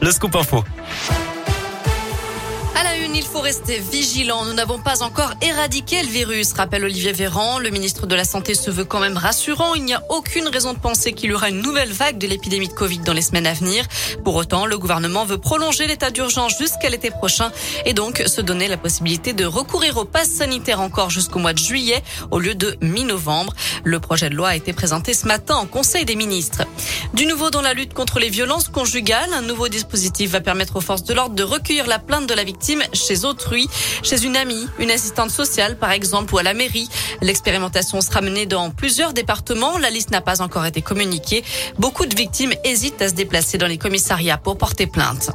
Le scoop info. Il faut rester vigilant. Nous n'avons pas encore éradiqué le virus, rappelle Olivier Véran. Le ministre de la Santé se veut quand même rassurant. Il n'y a aucune raison de penser qu'il y aura une nouvelle vague de l'épidémie de Covid dans les semaines à venir. Pour autant, le gouvernement veut prolonger l'état d'urgence jusqu'à l'été prochain et donc se donner la possibilité de recourir au pass sanitaire encore jusqu'au mois de juillet au lieu de mi-novembre. Le projet de loi a été présenté ce matin en Conseil des ministres. Du nouveau dans la lutte contre les violences conjugales, un nouveau dispositif va permettre aux forces de l'ordre de recueillir la plainte de la victime chez autrui, chez une amie, une assistante sociale par exemple ou à la mairie. L'expérimentation sera menée dans plusieurs départements. La liste n'a pas encore été communiquée. Beaucoup de victimes hésitent à se déplacer dans les commissariats pour porter plainte.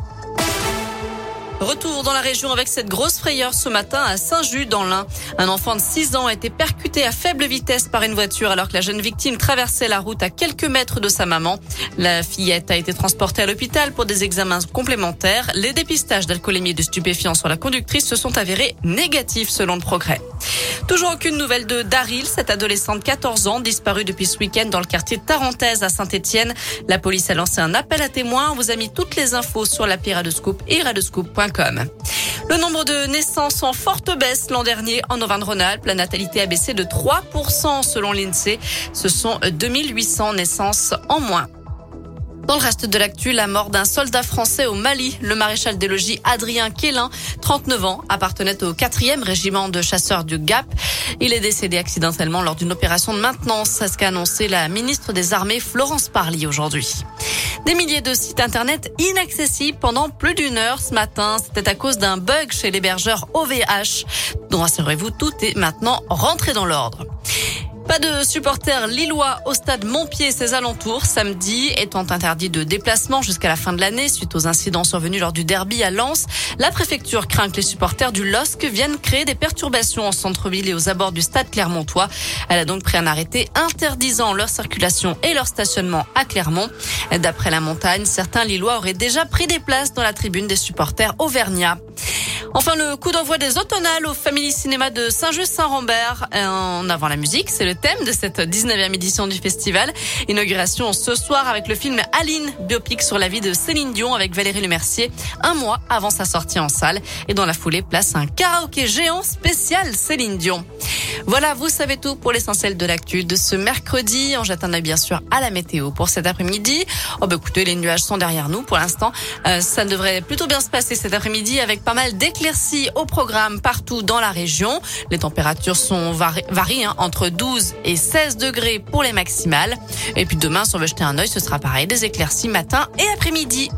Retour dans la région avec cette grosse frayeur ce matin à Saint-Just dans l'Ain. Un enfant de 6 ans a été percuté à faible vitesse par une voiture alors que la jeune victime traversait la route à quelques mètres de sa maman. La fillette a été transportée à l'hôpital pour des examens complémentaires. Les dépistages d'alcoolémie et de stupéfiants sur la conductrice se sont avérés négatifs selon le progrès. Toujours aucune nouvelle de Daryl, cette adolescente de 14 ans disparue depuis ce week-end dans le quartier de Tarentaise à Saint-Etienne. La police a lancé un appel à témoins. On vous a mis toutes les infos sur l'appli Radescoop et radescoop.com. Le nombre de naissances en forte baisse l'an dernier en Auvergne-Rhône-Alpes. La natalité a baissé de 3% selon l'INSEE. Ce sont 2800 naissances en moins. Dans le reste de l'actu, la mort d'un soldat français au Mali, le maréchal des logis Adrien Quélin, 39 ans, appartenait au 4e régiment de chasseurs du Gap. Il est décédé accidentellement lors d'une opération de maintenance, c'est ce qu'a annoncé la ministre des Armées Florence Parly aujourd'hui. Des milliers de sites internet inaccessibles pendant plus d'une heure ce matin. C'était à cause d'un bug chez l'hébergeur OVH. Donc rassurez-vous, tout est maintenant rentré dans l'ordre. Pas de supporters lillois au stade Montpied ses alentours samedi, étant interdit de déplacement jusqu'à la fin de l'année suite aux incidents survenus lors du derby à Lens. La préfecture craint que les supporters du LOSC viennent créer des perturbations en centre-ville et aux abords du stade Clermontois. Elle a donc pris un arrêté interdisant leur circulation et leur stationnement à Clermont. D'après la montagne, certains Lillois auraient déjà pris des places dans la tribune des supporters auvergnats. Enfin, le coup d'envoi des automnales au Family Cinéma de Saint-Just-Saint-Rambert. En avant la musique, c'est le thème de cette 19e édition du festival. Inauguration ce soir avec le film Aline, biopic sur la vie de Céline Dion avec Valérie Lemercier, un mois avant sa sortie en salle. Et dans la foulée, place un karaoké géant spécial Céline Dion. Voilà, vous savez tout pour l'essentiel de l'actu de ce mercredi. On œil bien sûr à la météo pour cet après-midi. Oh bah écoutez, les nuages sont derrière nous pour l'instant. Euh, ça devrait plutôt bien se passer cet après-midi avec pas mal d'éclaircies au programme partout dans la région. Les températures sont varient hein, entre 12 et 16 degrés pour les maximales. Et puis demain, si on veut jeter un œil, ce sera pareil, des éclaircies matin et après-midi.